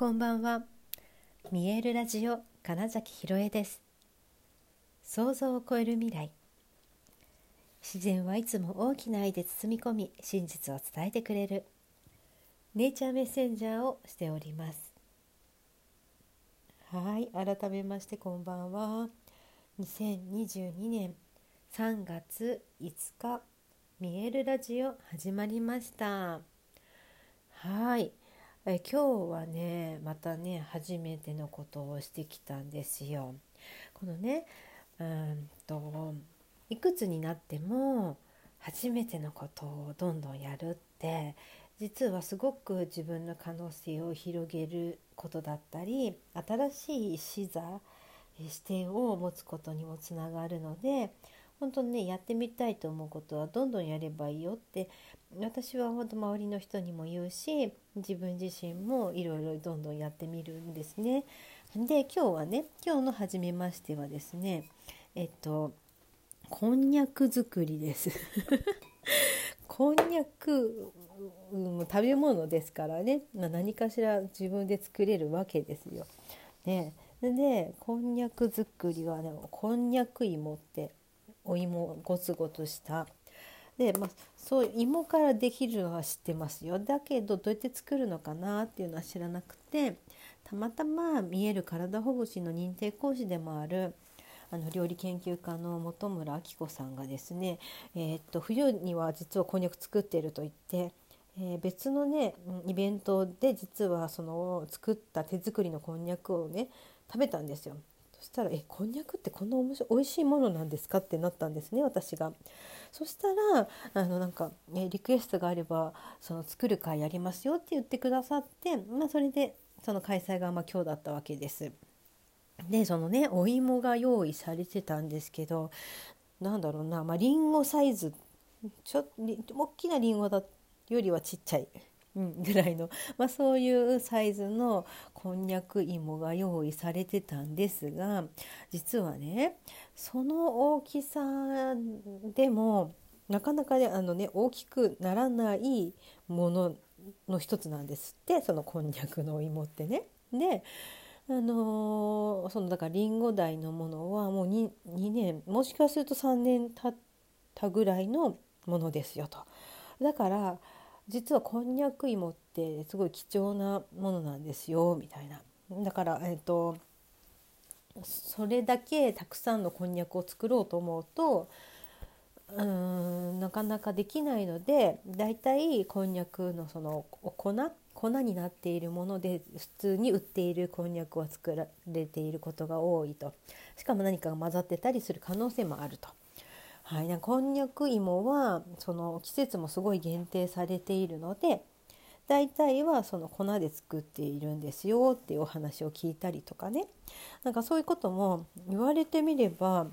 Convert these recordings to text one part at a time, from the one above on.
こんばんは。見えるラジオ金崎ひろえです。想像を超える未来。自然はいつも大きな愛で包み込み、真実を伝えてくれる。ネイチャーメッセンジャーをしております。はい、改めましてこんばんは。2022年3月5日、見えるラジオ始まりました。はい。え今日はねまたね初めてのことをしてきたんですよ。このねうんといくつになっても初めてのことをどんどんやるって実はすごく自分の可能性を広げることだったり新しい視座視点を持つことにもつながるので本当にねやってみたいと思うことはどんどんやればいいよって私は本当周りの人にも言うし自分自身もいろいろどんどんやってみるんですね。で今日はね今日の初めましてはですねえっとこんにゃく作りです こんにゃく、うん、食べ物ですからね、まあ、何かしら自分で作れるわけですよ。ね、でこんにゃく作りはねこんにゃく芋ってお芋ゴツゴツしたで、まあ、そう芋からできるのは知ってますよだけどどうやって作るのかなっていうのは知らなくてたまたま見える体ほぐしの認定講師でもあるあの料理研究家の本村明子さんがですね、えー、っと冬には実はこんにゃく作っていると言って、え、別のねイベントで実はその作った手作りのこんにゃくをね食べたんですよ。そしたら「えこんにゃくってこんな面白い美味しいものなんですか?」ってなったんですね私が。そしたらあのなんか、ね、リクエストがあればその作る会やりますよって言ってくださって、まあ、それでその開催がま今日だったわけです。でそのねお芋が用意されてたんですけどなんだろうなまありんごサイズちょ大きなりんごだよりはちっちゃいうん、ぐらいの、まあ、そういうサイズのこんにゃく芋が用意されてたんですが実はねその大きさでもなかなかねあのね大きくならないものの一つなんですってそのこんにゃくの芋ってね。であのー、そのだからりんご大のものはもう 2, 2年もしかすると3年経ったぐらいのものですよと。だから実はこんにゃく芋ってすごい貴重なものなんですよみたいな。だから、えーと、それだけたくさんのこんにゃくを作ろうと思うとうーんなかなかできないのでだいたいこんにゃくのその粉粉になっているもので普通に売っているこんにゃくは作られていることが多いとしかも何かが混ざってたりする可能性もあると。はい、こんにゃく芋はその季節もすごい限定されているので大体はその粉で作っているんですよっていうお話を聞いたりとかね。なんかそういうことも言われてみれば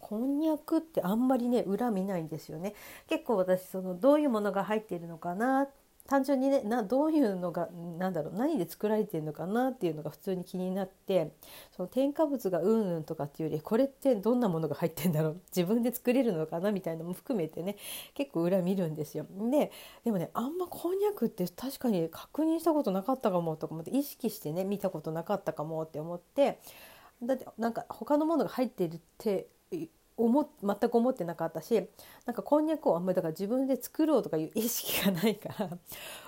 こんにゃくってあんまりね裏見ないんですよね。結構私そのどういうものが入っているのかなっ単純にねなどういうのが何だろう何で作られてるのかなっていうのが普通に気になってその添加物がうんうんとかっていうよりこれってどんなものが入ってんだろう自分で作れるのかなみたいなのも含めてね結構裏見るんですよ。ででもねあんまこんにゃくって確かに確認したことなかったかもとか思って意識してね見たことなかったかもって思ってだってなんか他のものが入ってるって思全く思ってなかったしなんかこんにゃくをあんまりだから自分で作ろうとかいう意識がないから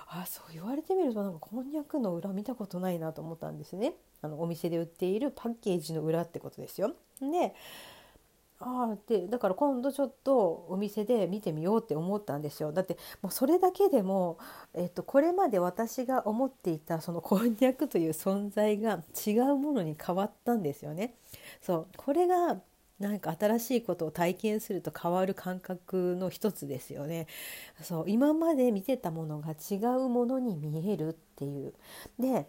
あそう言われてみるとなんかこんにゃくの裏見たことないなと思ったんですねあのお店で売っているパッケージの裏ってことですよ。であでだから今度ちょっとお店で見てみようって思ったんですよだってもうそれだけでも、えっと、これまで私が思っていたそのこんにゃくという存在が違うものに変わったんですよね。そうこれがなんか新しいことを体験すると変わる感覚の一つですよね。そう今まで見てたものが違うものに見えるっていう。で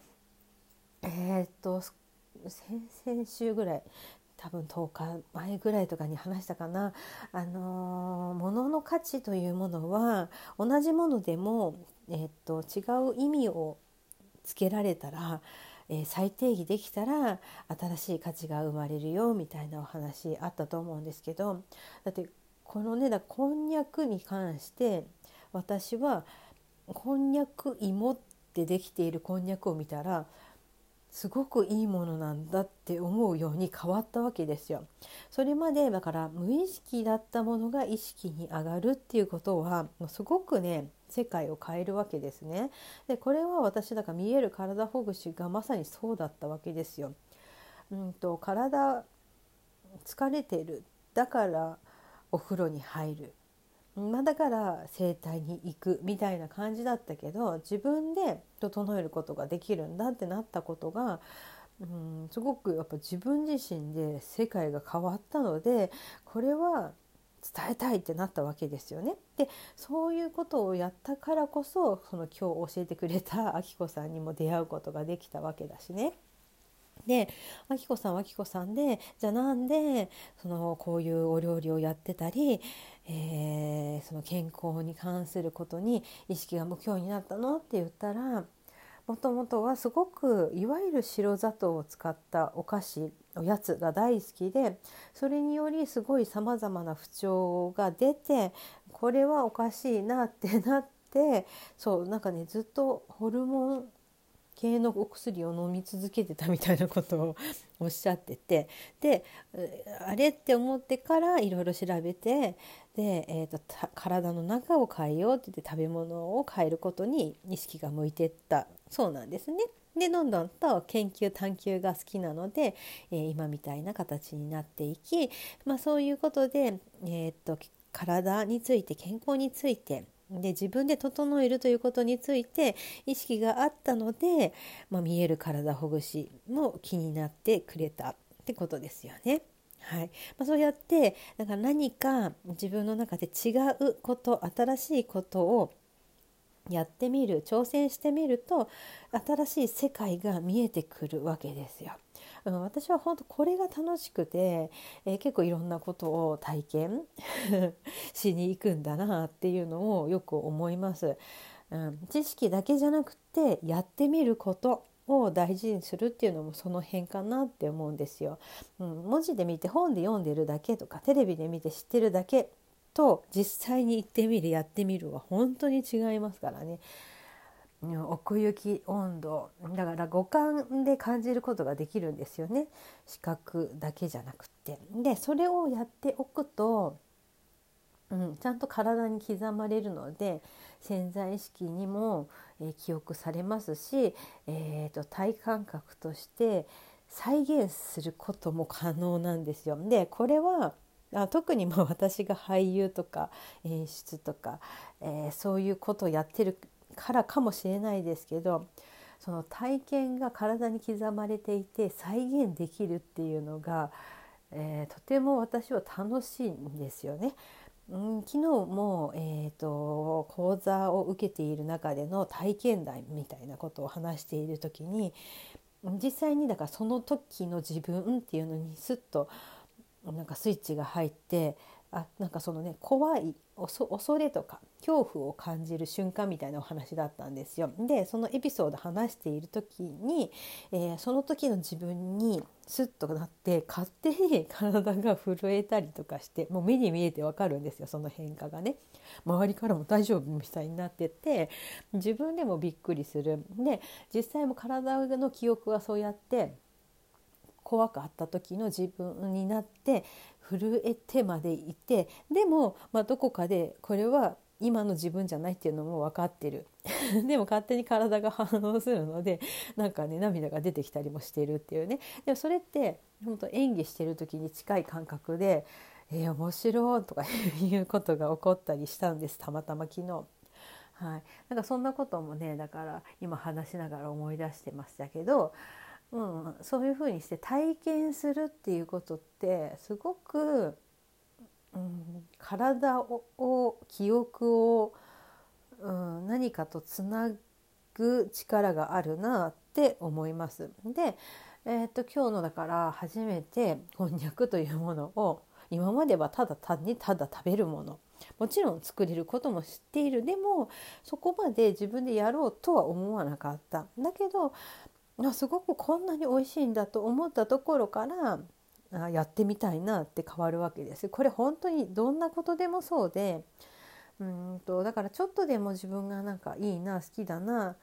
えー、っと先々週ぐらい多分10日前ぐらいとかに話したかな、あのー、物の価値というものは同じものでも、えー、っと違う意味をつけられたらえ、再定義できたら新しい価値が生まれるよみたいなお話あったと思うんですけどだってこのねだこんにゃくに関して私はこんにゃく芋っってできているこんにゃくを見たらすごくいいものなんだって思うように変わったわけですよ。それまでだから無意識だったものが意識に上がるっていうことはもうすごくね世界を変えるわけですね。でこれは私だから見える体ほぐしがまさにそうだったわけですよ。うんと体疲れてるだからお風呂に入るまあ、だから整体に行くみたいな感じだったけど自分で整えることができるんだってなったことがうんすごくやっぱ自分自身で世界が変わったのでこれは伝えたいってなったわけですよね。でそういうことをやったからこそその今日教えてくれたあきこさんにも出会うことができたわけだしね。であきこさんはあきこさんでじゃあなんでそのこういうお料理をやってたり、えー、その健康に関することに意識が目標になったのって言ったらもともとはすごくいわゆる白砂糖を使ったお菓子おやつが大好きでそれによりすごいさまざまな不調が出てこれはおかしいなってなってそうなんかねずっとホルモン系のお薬を飲み続けてたみたいなことをおっしゃっててであれって思ってからいろいろ調べてで、えーと、体の中を変えようって言って食べ物を変えることに意識が向いてったそうなんですね。でどんどんと研究探求が好きなので、えー、今みたいな形になっていき、まあ、そういうことで、えーと体について健康についてで自分で整えるということについて意識があったので、まあ、見える体ほぐしも気になってくれたってことですよね。はいまあ、そうやってだか何か自分の中で違うこと新しいことをやってみる挑戦してみると新しい世界が見えてくるわけですよ。うん、私は本当これが楽しくて、えー、結構いろんなことを体験 しに行くんだなっていうのをよく思います。うん、知識だけじゃなくてやってみることを大事にするっていうのもその辺かなって思うんですよ。うん、文字で見て本で読んでるだけとかテレビで見て知ってるだけと実際に行ってみるやってみるは本当に違いますからね。奥行き温度だから五感で感じることができるんですよね視覚だけじゃなくて。でそれをやっておくと、うん、ちゃんと体に刻まれるので潜在意識にも、えー、記憶されますし、えーと、体感覚として再現することも可能なんですよ。でこれはあ特にまあ私が俳優とか演出とか、えー、そういうことをやってるからかもしれないですけどその体験が体に刻まれていて再現できるっていうのが、えー、とても私は楽しいんですよね。うん、昨日も、えーと、講座を受けている中での体験談みたいなことを話している時に実際にだからその時の自分っていうのにスッとなんかスイッチが入ってあなんかそのね怖い恐れとか恐怖を感じる瞬間みたいなお話だったんですよ。でそのエピソード話している時に、えー、その時の自分にスッとなって勝手に 体が震えたりとかしてもう目に見えてわかるんですよその変化がね。周りからも大丈夫みたいになってて自分でもびっくりする。で実際も体の記憶はそうやって怖かった時の自分になって震えてまでいてでも、まあ、どこかでこれは今の自分じゃないっていうのも分かってる。でも勝手に体が反応するのでなんかね涙が出てきたりもしてるっていうね。でもそれって本当演技してる時に近い感覚で「えー、面白い」とかいうことが起こったりしたんです。たまたま昨日。はい、なんかそんなこともねだから今話しながら思い出してましたけどうん、そういうふうにして体験するっていうことってすごく、うん、体を記憶を、うん、何かとつなぐ力があるなって思います。で、えー、っと今日のだから初めてこんにゃくというものを今まではただ単にただ食べるもの。もちろん作れることも知っている。でもそこまで自分でやろうとは思わなかった。だけどすごくこんなに美味しいんだと思ったところからあやってみたいなって変わるわけです。これ本当にどんなことでもそうでうんとだからちょっとでも自分がなんかいいな好きだな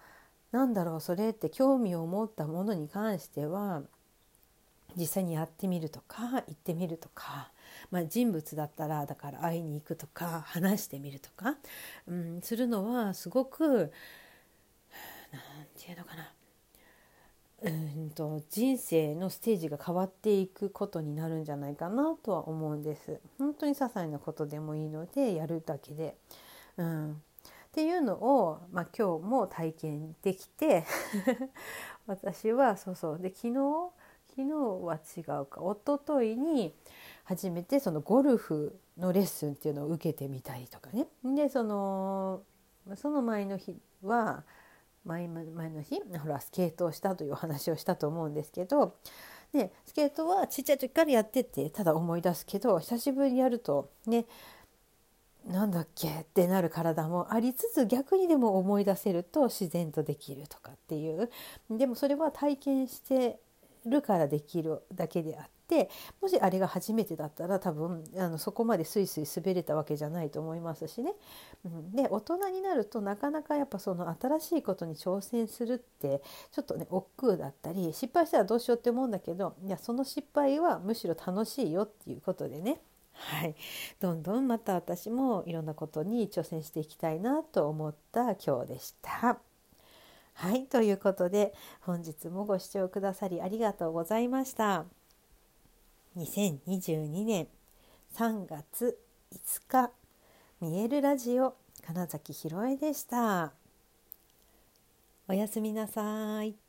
なんだろうそれって興味を持ったものに関しては実際にやってみるとか行ってみるとか、まあ、人物だったらだから会いに行くとか話してみるとか、うん、するのはすごく何て言うのかなうんと人生のステージが変わっていくことになるんじゃないかなとは思うんです。本当に些細なことでもいいのでやるだけで。うん、っていうのを、まあ、今日も体験できて 私はそうそうで昨日昨日は違うか一昨日に初めてそのゴルフのレッスンっていうのを受けてみたりとかねでそのその前の日は前前の日ほらスケートをしたというお話をしたと思うんですけどでスケートはちっちゃい時からやっててただ思い出すけど久しぶりにやるとねなんだっけってなる体もありつつ逆にでも思い出せると自然とできるとかっていう。でもそれは体験してるからできるだけであってもしあれが初めてだったら多分あのそこまでスイスイ滑れたわけじゃないと思いますしね。うん、で大人になるとなかなかやっぱその新しいことに挑戦するってちょっとね億劫だったり失敗したらどうしようって思うんだけどいやその失敗はむしろ楽しいよっていうことでねはい、どんどんまた私もいろんなことに挑戦していきたいなと思った今日でした。はいということで本日もご視聴くださりありがとうございました。2022年3月5日見えるラジオ金崎ひろえでした。おやすみなさい。